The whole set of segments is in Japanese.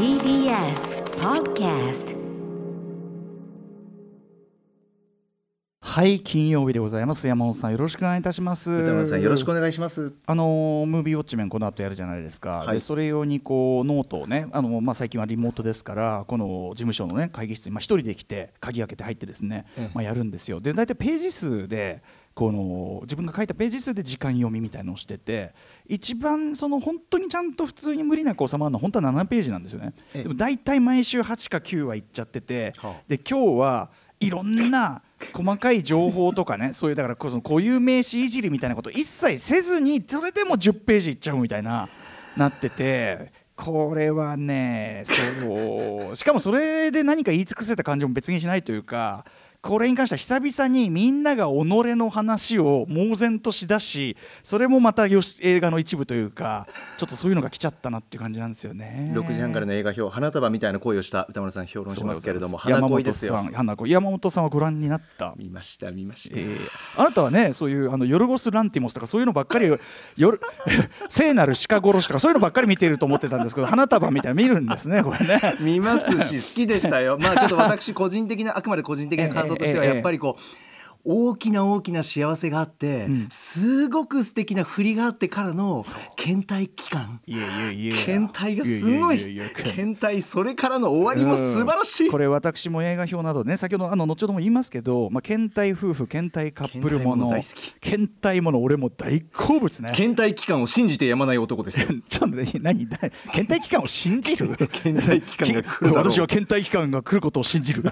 TBS Podcast はい金曜日でございます。山本さんよろしくお願いいたします。宇多丸さんよろしくお願いします。あのムービーウォッチメンこの後やるじゃないですか、はい。でそれ用にこうノートをねあの、まあ、最近はリモートですからこの事務所の、ね、会議室にまあ一人で来て鍵開けて入ってですね、ええ。まあ、やるんですよ。で大体ページ数でこの自分が書いたページ数で時間読みみたいのをしてて一番その本当にちゃんと普通に無理なく収まるのは本当は7ページなんですよね。ええ。でも大体毎週8か9はいっちゃってて、はあ。で今日はいろんな細かい情報とかね そういうだからこそ固有名詞いじりみたいなこと一切せずにそれでも10ページいっちゃうみたいななっててこれはねそう。しかもそれで何か言い尽くせた感じも別にしないというかこれに関しては久々にみんなが己の話を猛然としだしそれもまたよし映画の一部というかちょっとそういうのが来ちゃったなっていう感じなんですよね。6時半からの映画表花束みたいな恋をした歌丸さん評論しますけれども花恋ですよ山本さん。花恋山本さんはご覧になった見ました見ました。えーあなたはねそういうあのヨルゴス・ランティモスとかそういうのばっかりよ 聖なる鹿殺しとかそういうのばっかり見ていると思ってたんですけど花束みたいなの見るんですねこれね。見ますし好きでしたよ。まあちょっと私個人的なあくまで個人的な感想としてはやっぱりこう。大きな大きな幸せがあって、ん。すごく素敵な振りがあってからの倦怠期間。いやいやいや倦怠がすごい。倦怠それからの終わりも素晴らしい、うんこれ私も映画表などでね先ほどあの後ほども言いますけど、まあ、倦怠夫婦倦怠カップルもの倦怠もの大好き倦怠もの俺も大好物ね倦怠期間を信じてやまない男ですよちょっとね何何倦怠期間を信じる倦怠期間が来る私は倦怠期間が来ることを信じる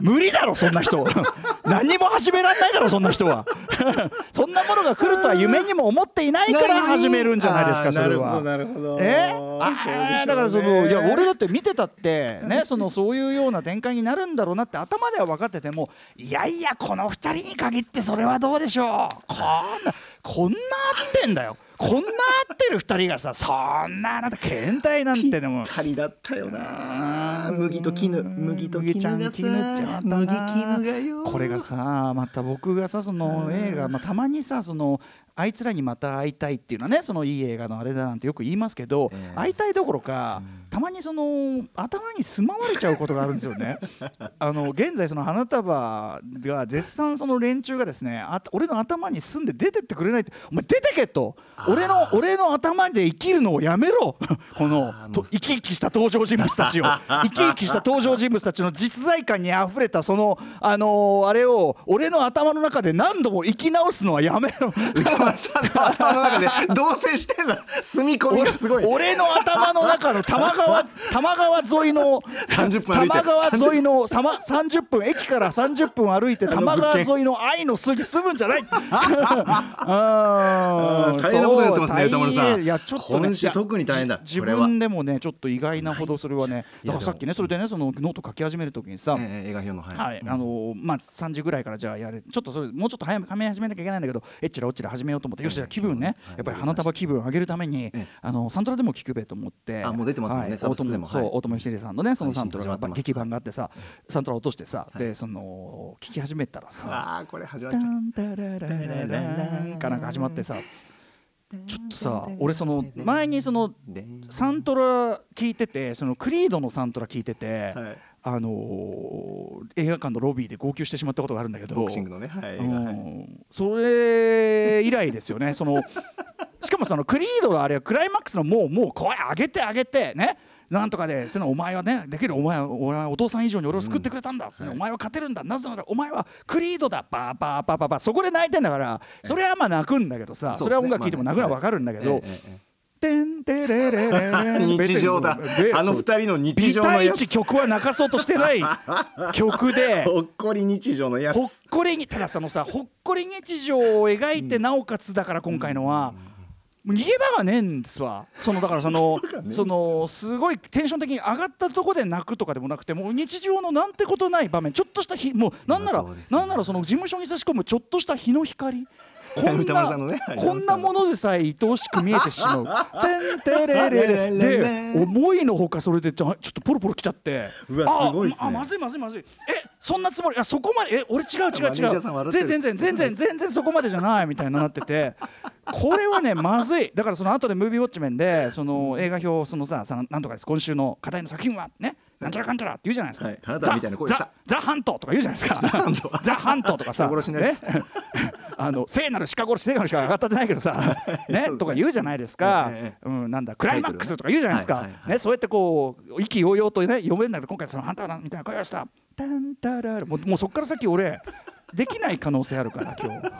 無理だろそんな人何も始められないだろそんな人は。そんなものが来るとは夢にも思っていないから始めるんじゃないですかそれは。なるほどえ？だからそのいや俺だって見てたってねそのそういうような展開になるんだろうなって頭では分かっててもいやいやこの2人に限ってそれはどうでしょう。こんなこんな合ってんだよ。こんな合ってる2人がさそんなあなた検体なんてでも。ぴったりだったよな。うん麦と絹。麦と絹がさ麦ちゃん絹がよ。これがさまた僕がさその映画、まあ、たまにさそのあいつらにまた会いたいっていうのはねそのいい映画のあれだなんてよく言いますけど、ええ。会いたいどころか、たまにその頭に住まわれちゃうことがあるんですよね。あの現在その花束が絶賛その連中がですねあ俺の頭に住んで出てってくれないってお前出てけと。俺の俺の頭で生きるのをやめろ。このと生き生きした登場人物たちを。生き生きした登場人物たちの実在感にあふれたそのあのーあれを俺の頭の中で何度も生き直すのはやめろ。宇多丸さんの頭の中で同棲してんだ住み込みがすごい。俺の頭の中の多摩川多摩川沿いの30分多摩川沿いのさま30分駅から30分歩いて多摩川沿いの愛の巣に住むんじゃない。大変なことになってますねそう宇多丸さん。いやちょっとね特に大変だ自分でもねちょっと意外なほどそれはねだからさっきねそれでねそのノート書き始める時にさ、ええ映画評のはい、はい、あのまあ3時ぐらいからじゃあやれちょっとそれもうちょっと早め早めに始めなきゃいけないんだけどえっちらおっちら始めようと思ってよしじゃあ気分ね。はい。やっぱり花束気分を上げるためにええ。あのサントラでも聞くべと思って。あもう出てますもんねはいサブスクでも大友そうはい。大友良英さんのねそのサントラが劇版があってさサントラ落としてさでその聞き始めたらさああこれ始まっタちゃう。かなんか始まってさちょっとさ俺その前にそのサントラ聞いててそのクリードのサントラ聞いてて、はいあのー映画館のロビーで号泣してしまったことがあるんだけどボクシングのねはいうはいんそれ以来ですよねそのしかもそのクリードのあれはクライマックスのもうもう声上げて上げてねなんとかでそのお前はねできるお前は俺はお父さん以上に俺を救ってくれたんだ、お前は勝てるんだ。なぜならお前はクリードだ。パーパーパーパーパー。そこで泣いてんだからそれはまあ泣くんだけどさ、それは音楽聴いても泣くのは分かるんだけど、てんてれれ日常だであの二人の日常のやつ曲は泣かそうとしてない曲でほっこり日常のやつほっこりにただそのさほっこり日常を描いてなおかつだから今回のは。もう逃げ場がねえんですわ。そのだからその そのすごいテンション的に上がったとこで泣くとかでもなくてもう日常のなんてことない場面ちょっとした日もうなんなら、ね。なんならその事務所に差し込むちょっとした日の光こん 歌丸さんのねなこんなものでさえ愛おしく見えてしまう。てんてれれれで思いのほかそれでちょっとポロポロきちゃって。うわあすごいね。あまずいまずいまずい。えそんなつもりあそこまでえ俺違う違う違う。全然全然全然全然そこまでじゃないみたいになっててこれはねまずい。だからその後でムービーウォッチメンでその映画表そのささなんとかです。今週の課題の作品はねなんちゃらかんちゃらって言うじゃないですか、はい。みたいな声した。ザザハントとか言うじゃないですか。ザハント。ハントとかさね。あの聖なる鹿殺し聖なる鹿が上がったってないけどさね？とか言うじゃないですか、ええうん、なんだクライマックスとか言うじゃないですか、ね、そうやってこう意気揚々とね読めるんだけど今回そのハンターだみたいな声をしたタンタララもうもうそっから先俺できない可能性あるから今日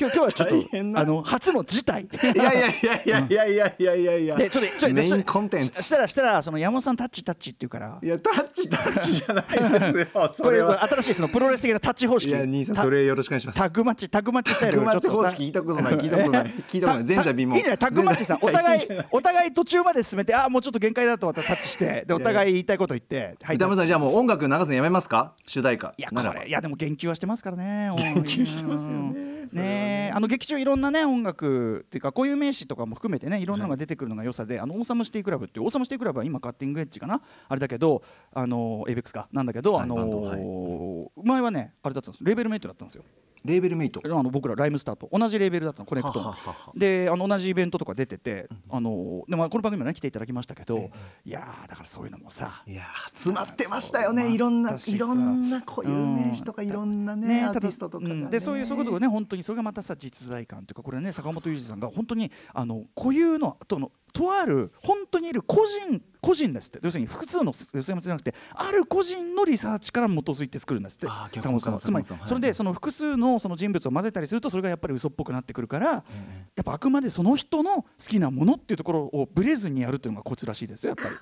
今日今日はちょっとあの初の事態いやいやいやいやいやいやいや。いやいやでちょっとちょっとメインコンテンツししたらしたらその山本さんタッチタッチって言うから。いやタッチタッチじゃないですよこれそれは新しいそのプロレス的なタッチ方式いや兄さんタそれよろしくお願いします。タッグマッチタッグマッチスタイルタッグマッチ方式聞いたことない聞いたことない。聞いたことない。前代未聞いいじゃないタッグマッチさお互いお互い途中まで進めてああもうちょっと限界だと思ったらタッチしてでお互い言いたいこと言ってはい。歌丸さんじゃあもう音楽流すのやめますか？主題歌。いやこれいやでも言及はしてますからね言及してますよね。それはね。あの劇中いろんなね音楽っていうか固有名詞とかも含めてねい。ろんなのが出てくるのが良さで、あの Awesome City Clubっていう Awesome City Clubは今 cutting edge かな？あれだけどあのエイベックスか？なんだけど、はいあの前はねあれだったんですレーベルメイトだったんですよレーベルメイト。あの僕ら RHYMESTER と同じレーベルだったのコネクト。であの同じイベントとか出てて、あのでもこの番組もね来ていただきましたけど、いやーだからそういうのもさいやー詰まってましたよね。いろんないろんな固有名詞とかいろんなねアーティストとかがね。うん。でそういうそういうことがね本当にそれがまたさ実在感というかこれね坂本龍二さんが本当にあの固有のとのとある本当にいる個人個人ですって。要するに複数の寄せじゃなくてある個人のリサーチから基づいて作るんですって。坂本さんは。つまりそれでその複数のその人物を混ぜたりするとそれがやっぱり嘘っぽくなってくるからやっぱあくまでその人の好きなものっていうところをブレずにやるっていうのがコツらしいですよやっぱり。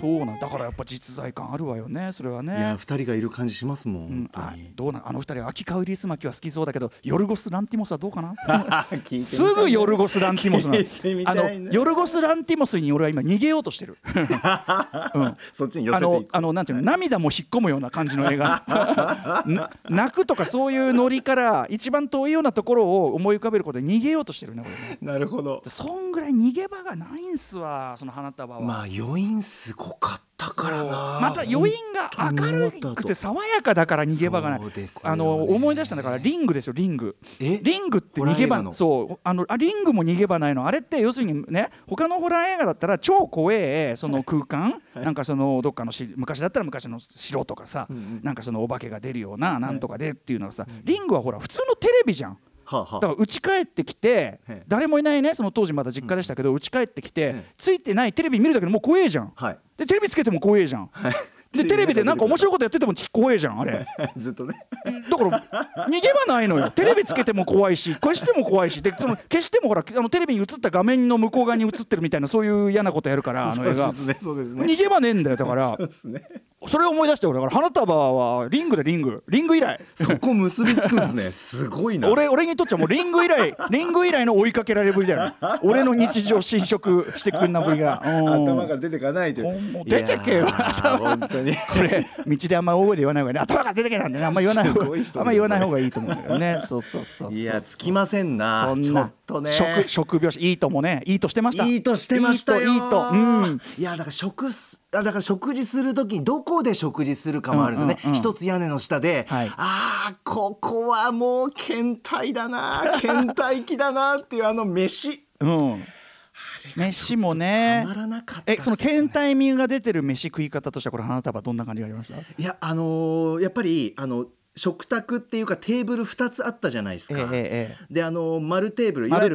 そうなんだ。からやっぱ実在感あるわよねそれはね。いや二人がいる感じしますもんうん。本、当あにどうなんあの二人は秋川ウリスマキは好きそうだけどヨルゴス・ランティモスはどうかな？すぐヨルゴス・ランティモスなの。聞いてみあたいねのヨルゴス・ランティモスに俺は今逃げようとしてる。そっちに寄あのせていく。あのなんていうの涙も引っ込むような感じの映画。な泣くとかそういうノリから一番遠いようなところを思い浮かべることで逃げようとしてるねこれねなるほど。そんぐらい逃げ場がないんすわその花束は、まあ余韻すごかったからな。また余韻が明るくて爽やかだから逃げ場がない、ね。あの思い出したんだからリングですよリング。え？リングって逃げ場そう。あのあリングも逃げ場ないの。あれって要するにね他のホラー映画だったら超怖えその空間、なんかそのどっかのし昔だったら昔の城とかさ、うんうん。なんかそのお化けが出るようななんとかでっていうのがさ、リングはほら普通のテレビじゃん。はあはあ。だから家帰ってきてええ。誰もいないねその当時まだ実家でしたけど家帰ってきてええ。ついてないテレビ見るだけでもう怖えじゃん。はい。でテレビつけても怖えじゃん。でテレビでなんか面白いことやってても怖えじゃんあれ。ずっとね。だから逃げ場ないのよ。テレビつけても怖いし消しても怖いし。でその消してもほらあのテレビに映った画面の向こう側に映ってるみたいなそういう嫌なことやるからあの映画。そうですねそうですね。逃げ場ねえんだよだから。そうですねそれを思い出して俺だから花束はリングでリング。リング以来。そこ結びつくんですね。すごいな。俺俺にとっちゃもうリング以来 リング以来の追いかけられぶりだよ。ね俺の日常侵食してくんなぶりが。うん。頭が出てかないと出てけよ。本当に。これ道であんま大声で言わない方がいい。ね頭が出てけなんでねあんま言わない方すごい人ですね。があんま言わない方がいいと思うんだよね。そうそうそういやつきませんな。ちょそんな。っとね。食食病死いいともね。いいとしてました。いいとしてましたよいいといいと。うん。いやだから食すあだから食事する時にどこで食事するかもあるんですよね、うんうんうん。一つ屋根の下で、はい。ああここはもう倦怠だな 倦怠期だなっていうあの飯。うん。飯もたねまらなかったっすね。えその倦怠味が出てる飯食い方としてはこれ花束どんな感じがありました？いやあのーやっぱりあの食卓っていうかテーブル2つあったじゃないですか、ええええであの丸テーブルいわゆる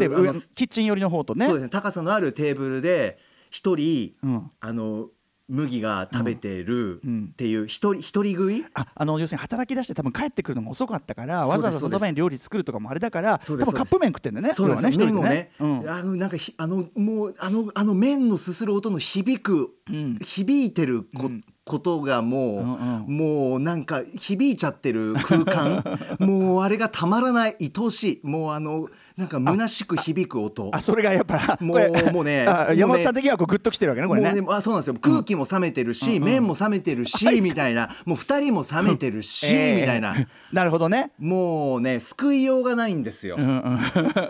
キッチン寄りの方とね。そうですね。高さのあるテーブルで一人、うん。あの麦が食べてるうん。っていう一人一人食い？ああの要するに働き出して多分帰ってくるのが遅かったからわざわざその場に料理作るとかもあれだから多分カップ麺食ってんだよねそうです要はよ麺をね、一人であのなんかひあのもうあのあの麺のすする音の響く、うん。響いてるこ,、うんことがもう、うんうん。もうなんか響いちゃってる空間。もうあれがたまらない愛おしい。もうあのなんか虚しく響く音。あそれがやっぱもうもうね山本さん的にはこうグッときてるわけねこれね。ねあそうなんですよ。空気も冷めてるし、麺も冷めてるし、みたいな。もう二人も冷めてるし、ええみたいな。なるほどね。もうね救いようがないんですよ、うん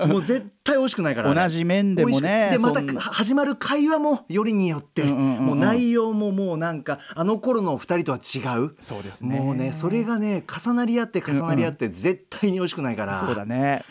うん。もう絶対美味しくないから同じ麺でもねでまた始まる会話もよりによって、うんうんうんうん。もう内容ももうなんかあの頃の二人とは違う。そうですね。もうねそれがね重なり合って重なり合って絶対に美味しくないから、そうだね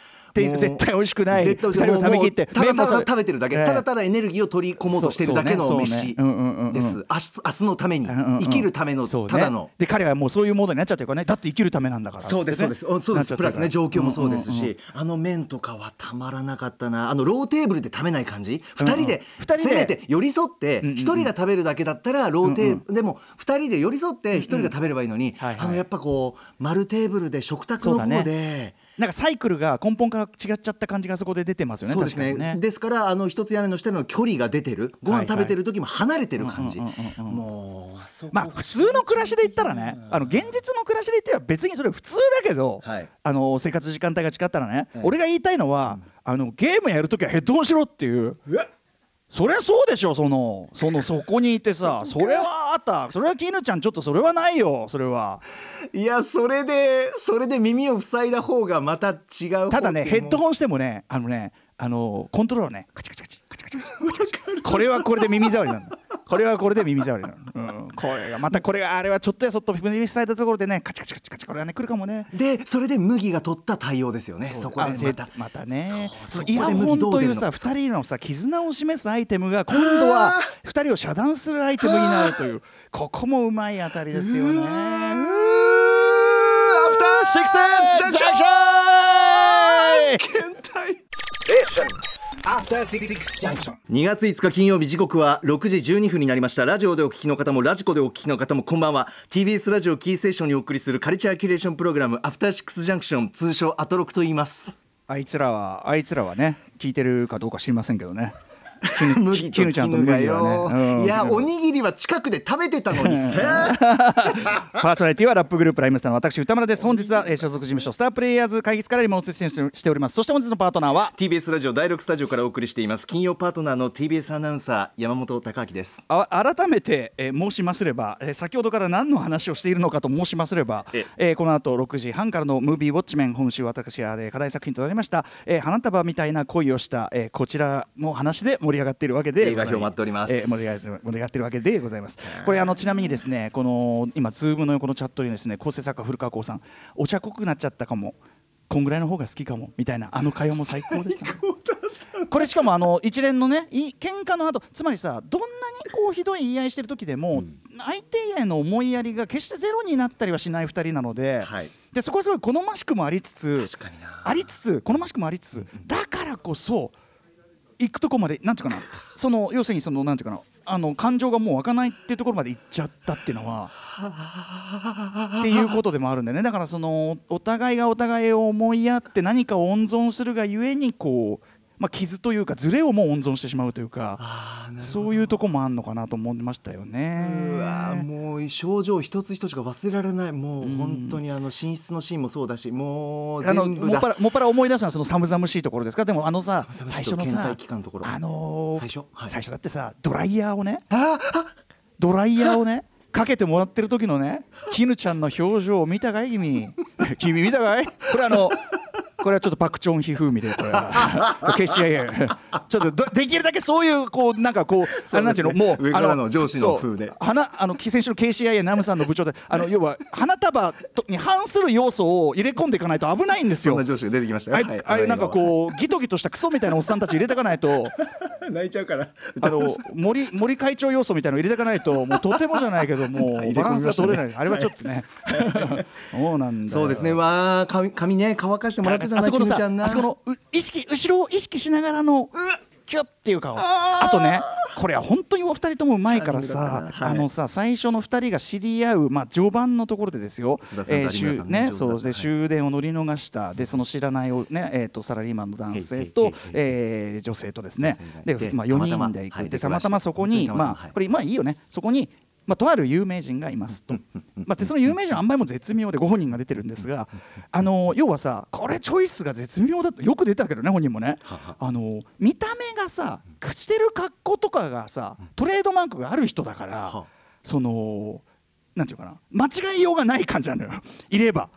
絶対美味しくない絶対美味し二人をいただただ食べてるだけ、ええ。ただただエネルギーを取り込もうとしてるだけの飯です。明日明日のために生きるためのただの。で彼はもうそういうモードになっちゃってるからね。だって生きるためなんだから。そうですそうです。おそうです。プラスね状況もそうですし、あの麺とかはたまらなかったな。あのローテーブルで食べない感じ。二人で二人で。せめて寄り添ってんうん一人が食べるだけだったらローテーブルでも二人で寄り添って一人が食べればいいのにあのやっぱこう丸テーブルで食卓の方で。なんかサイクルが根本から違っちゃった感じがそこで出てますよねそうですね。ね。ですからあの一つ屋根の下の距離が出てるご飯食べてる時も離れてる感じ。うんうんうんうんもうまあ普通の暮らしで言ったらねあの現実の暮らしで言っては別にそれ普通だけど、はい。あの生活時間帯が違ったらね、はい俺が言いたいのは、あのゲームやるときはヘッドホンしろっていう。うわそりゃそうでしょそのそのそこにいてさそれはあった。それは絹ちゃんちょっとそれはないよそれは。いやそれでそれで耳を塞いだ方がまた違う方ただねヘッドホンしてもねあのねあのコントローラーね。カチカチカチ。カチカチこれはこれで耳障りなのこれはこれで耳障りなの、うん、これがまたこれがあれはちょっとやそっと耳塞いだところでねカチカチカチカチ。これはね来るかもね。でそれで麦が取った対応ですよね。そこでまた。またね。そイヤホンというさ2人のさ絆を示すアイテムが今度は2人を遮断するアイテムになるというここもうまいあたりですよね。アフター。シックスジャンクション変態 After Six Junction. 2月5日金曜日時刻は6時12分になりましたラジオでお聞きの方もラジコでお聞きの方もこんばんは TBS ラジオキーステーションにお送りするカルチャーキュレーションプログラムアフターシックスジャンクション通称アトロクと言いますあいつらはあいつらはね聞いてるかどうか知りませんけどね。麦とキヌちゃんと絹がよ、ね。うん。いやおにぎりは近くで食べてたのにさ。パーソナリティはラップグループライムスターの私歌村です。本日は、えー所属事務所スタープレイヤーズ会議室からリモート出演しております。そして本日のパートナーは？TBS ラジオ第6スタジオからお送りしています。金曜パートナーの TBS アナウンサー山本匡晃です。あ改めて、えー申しますれば、えー先ほどから何の話をしているのかと申しますれば、ええ。ーこの後6時半からのムービーウォッチメン今週私は、えー課題作品となりました、えー花束みたいな恋をした、えーこちらの話で盛り上がっているわけで映画評待っております。えー盛り上がってるわけでございます。これあのちなみにですねこの今ズームの横のチャットにですね構成作家古川耕さんお茶濃くなっちゃったかも。こんぐらいの方が好きかも。みたいなあの会話も最高でしたね。これしかもあの一連のねい喧嘩の後つまりさどんなにこうひどい言い合いしてる時でも、相手への思いやりが決してゼロになったりはしない2人なので,、はい。でそこはすごい好ましくもありつつありつつ好ましくもありつつだからこそ行くとこまでなんていうかな。その要するにそのなんていうかな。あの感情がもう湧かないっていうところまで行っちゃったっていうのはっていうことでもあるんでね。だからそのお互いがお互いを思いやって何かを温存するがゆえにこう、まあ、傷というかズレをもう温存してしまうというかそういうとこもあんのかなと思いましたよね。うわーもう症状一つ一つが忘れられない。もう本当にあの寝室のシーンもそうだしもうあのもっぱらもっぱら思い出すのはその寒々しいところですか？でもあのさ最初のさあのー最初？はい。最初だってさドライヤーをねドライヤーをねかけてもらってる時のね絹ちゃんの表情を見たかい？君。君見たかい？これあのこれはちょっとパクチョンヒ風味でこれは。消し合いちょっとどできるだけそういうこうなんかこうなんていうのもう上からあの上司の風で。花あの先週の KCIA ナムさんの部長であの要は花束とに反する要素を入れ込んでいかないと危ないんですよ。そんな。上司が出てきましたあよはい。れあれなんかこうギトギトしたクソみたいなおっさんたち入れてかないと。泣いちゃうから。あの森森会長要素みたいの入れてかないともうとてもじゃないけどもう バランスが取れない。あれはちょっとね。そうなんそうですね。わあ髪髪ね乾かしてもらってあそこのさあそこのう意識後ろを意識しながらのキュッっていう顔。あとねこれは本当にお二人ともうまいからさあのさ最初の二人が知り合うまあ序盤のところでですよ。須田さんと有村さんね終電を乗り逃したでその知らないおねえーとサラリーマンの男性とえー女性とですね。でまあ4たまたま人で行はいくでたまたまそこにまあこれまあいいよね。そこにまあ、とある有名人がいますと、まあ、でその有名人はあんまりも絶妙でご本人が出てるんですがあの要はさこれチョイスが絶妙だとよく出たけどね本人もね。あの見た目がさしてる格好とかがさトレードマークがある人だからはそのなんていうかな間違いようがない感じなのよ。いれば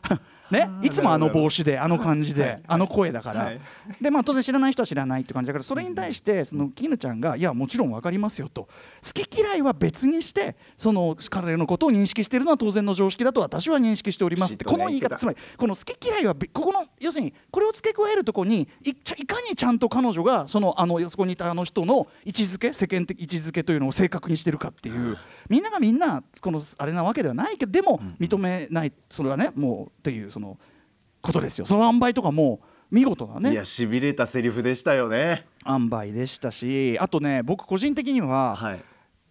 ね、いつもあの帽子であの感じで、はい。あの声だから、はい。でまあ当然知らない人は知らないって感じだからそれに対してその絹ちゃんが「いやもちろん分かりますよ」と。好き嫌いは別にしてその彼のことを認識しているのは当然の常識だと私は認識しております。ってこの言い方つまりこの好き嫌いはべここの要するにこれを付け加えるところにいかにちゃんと彼女がそのあのそこにいたあの人の位置づけ世間的位置づけというのを正確にしてるかっていう。みんながみんなこのあれなわけではないけどでも認めないそれはねもうっていうそのことですよ。その塩梅とかも見事ないねやしびれたセリフでしたよね。塩梅でしたしあとね僕個人的には、はい。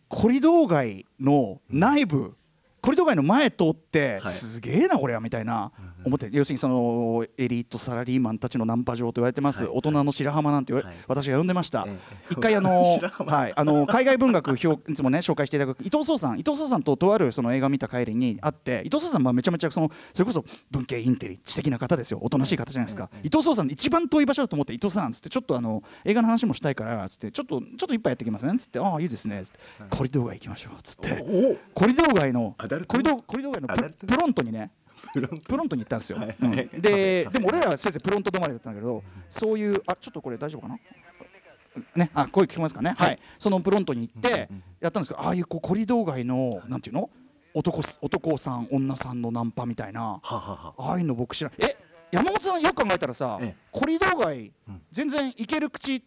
コリドー街の内部、コリドー街の前通って、はい。すげえなこれはみたいな思って要するにそのエリートサラリーマンたちのナンパ場と言われてます、はい。大人の白浜なんて私が呼んでました、ええ。一回あの、はい、あの海外文学表いつもね紹介していただく伊藤壮さん伊藤壮さんととあるその映画見た帰りに会って伊藤壮さんはめちゃめちゃそのそれこそ文系インテリ知的な方ですよ。おとなしい方じゃないですか、伊藤壮さん一番遠い場所だと思って伊藤さんっつってちょっとあの映画の話もしたいからつってちょっとちょっと一杯やってきますねつってああいいですねつって、コリドー街行きましょうつって。おコリドー街のコリドーコリドー街のププロントにねプロントに。行ったんですよ、はい。うん。はいででも俺らは先生プロント止まりだったんだけどそういうあちょっとこれ大丈夫かな？ね、あ声聞こえますかね、はい。そのプロントに行ってやったんですけどああいうこうコリドー街のなんていうの？男す男さん女さんのナンパみたいなはははあ。あいうの僕知らないえ山本さんよく考えたらさ、ええ。コリドー街全然行ける口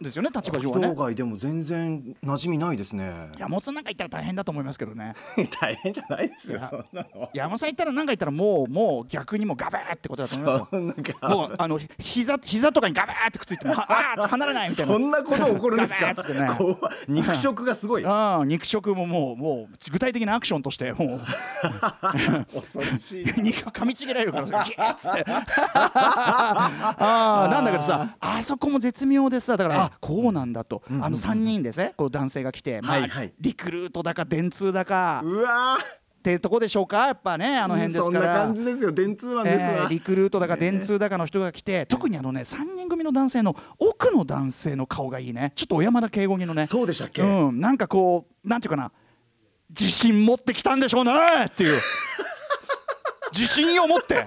ですよね立場上はね。道外でも全然馴染みないですね。山本さんなんか行ったら大変だと思いますけどね。大変じゃないですよ山本さん行ったらなんか行ったらもうもう逆にもうガバーってことだと思いますよ。もうあの膝膝とかにガバーってくっついてもは あー離れないみたいな。そんなこと起こるんですか？肉食がすごい。ああ肉食ももうもう具体的なアクションとしてもう。恐ろしい 肉噛みちぎられるからああなんだけどさあそこも絶妙でさだからあこうなんだと。あの3人ですねこう男性が来てまあはい。はいリクルートだか電通だか。うわっていうとこでしょうか？やっぱねあの辺ですから。そんな感じですよ電通マンですわ、えーリクルートだか電通だかの人が来て、特にあのね3人組の男性の奥の男性の顔がいいね。ちょっと小山田圭吾にのね。そうでしたっけ？うん、なんかこうなんていうかな。自信持ってきたんでしょうね！っていう。自信を持って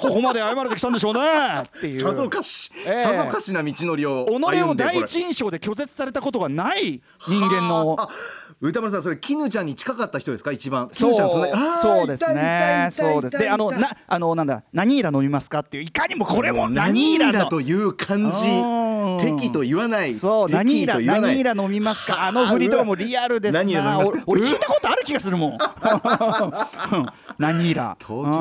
ここまで謝れてきたんでしょうね。っていう。さぞかし、ええ。さぞかしな道のりを己を第一印象で拒絶されたことがない人間のあ歌丸さんそれ絹ちゃんに近かった人ですか？一番。そう。そうですね。そうですであのなあのなんだ何イラ飲みますかっていういかにもこれも何何イラのイラという感じ。うん。敵と言わない。そう何イラ何イラ飲みますか？あの振りとかもリアルですな。何イラ飲みますか？俺俺聞いたことある気がするもん うん何イラ東京にい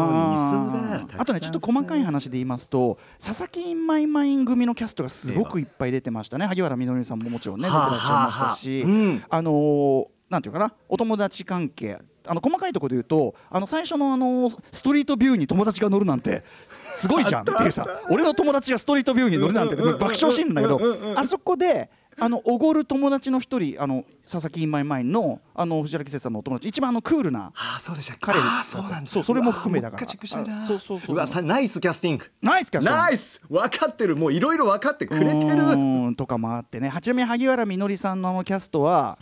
そうあとねちょっと細かい話で言いますと佐々木インマイマイン組のキャストがすごくいっぱい出てましたね。萩原みのりさんももちろんね出てはあらっしゃいましたしはあはあ。うん。あのーなんていうかなお友達関係。あの細かいところで言うとあの最初のあのストリートビューに友達が乗るなんてすごいじゃんっていうさ俺の友達がストリートビューに乗るなんて爆笑シーンなんだけどあそこであのおごる友達の一人あの佐々木インマイマインのあの藤原季節さんのお友達一番あのクールなあーそうでした彼そうなんだ。そうそれも含めだから。そうそうそうわさナイスキャスティング。ナイスキャストナイス！分かってる。もういろいろ分かってくれてる。とかもあってね。はちなみに萩原みのりさんのあのキャストは、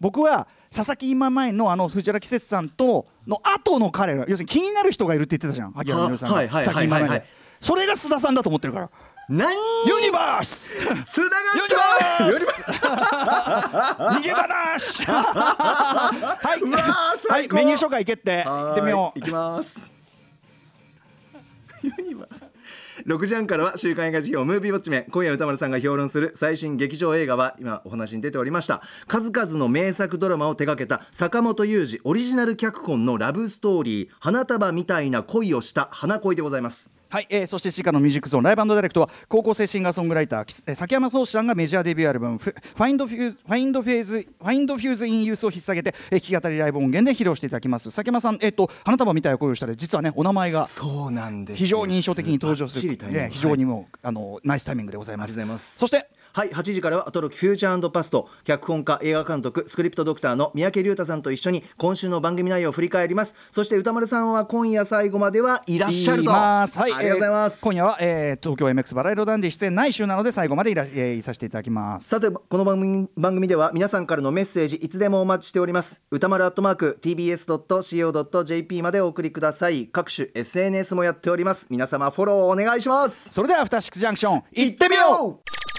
僕は佐々木今前のあの藤原季節さんとの後の彼ら要するに気になる人がいるって言ってたじゃん萩原みのりさんが。はいはい佐々木今前はいそれが須田さんだと思ってるから何？ユニバースつながった。バース逃げ話。はい、はい、メニュー紹介決定行ってみよう。いきます。ユニバース6時半からは週刊映画辞表ムービーウォッチメン今夜歌丸さんが評論する最新劇場映画は今お話に出ておりました。数々の名作ドラマを手掛けた坂本雄二オリジナル脚本のラブストーリー花束みたいな恋をした花恋でございますはい、えー、そして C カのミュージックゾーンライブダイレクトは高校生シンガーソングライター崎山蒼志さんがメジャーデビューアルバム「find fuse find fuse find fuse in youth」を引っ提げて、えー、弾き語りライブ音源で披露していただきます。崎山さんえっ、と花束みたいな恋をしたで実はねお名前がそうなんです非常に印象的に登場する、ね非常にもうあのナイスタイミングでございます。ありがとうございます。そしてはい8時からはアトロクフューチャー&パスト。脚本家映画監督スクリプトドクターの三宅隆太さんと一緒に今週の番組内容を振り返ります。そして宇多丸さんは今夜最後まではいらっしゃると。います。はい、ありがとうございます、えー今夜は、えー東京 MX バラ色ダンディ出演ない週なので最後までいら、えーいさせていただきます。さてこの番組番組では皆さんからのメッセージいつでもお待ちしております。歌丸アットマーク tbs.co.jp までお送りください。各種 SNS もやっております。皆様フォローお願いします。それではアフターシックスジャンクション行ってみよう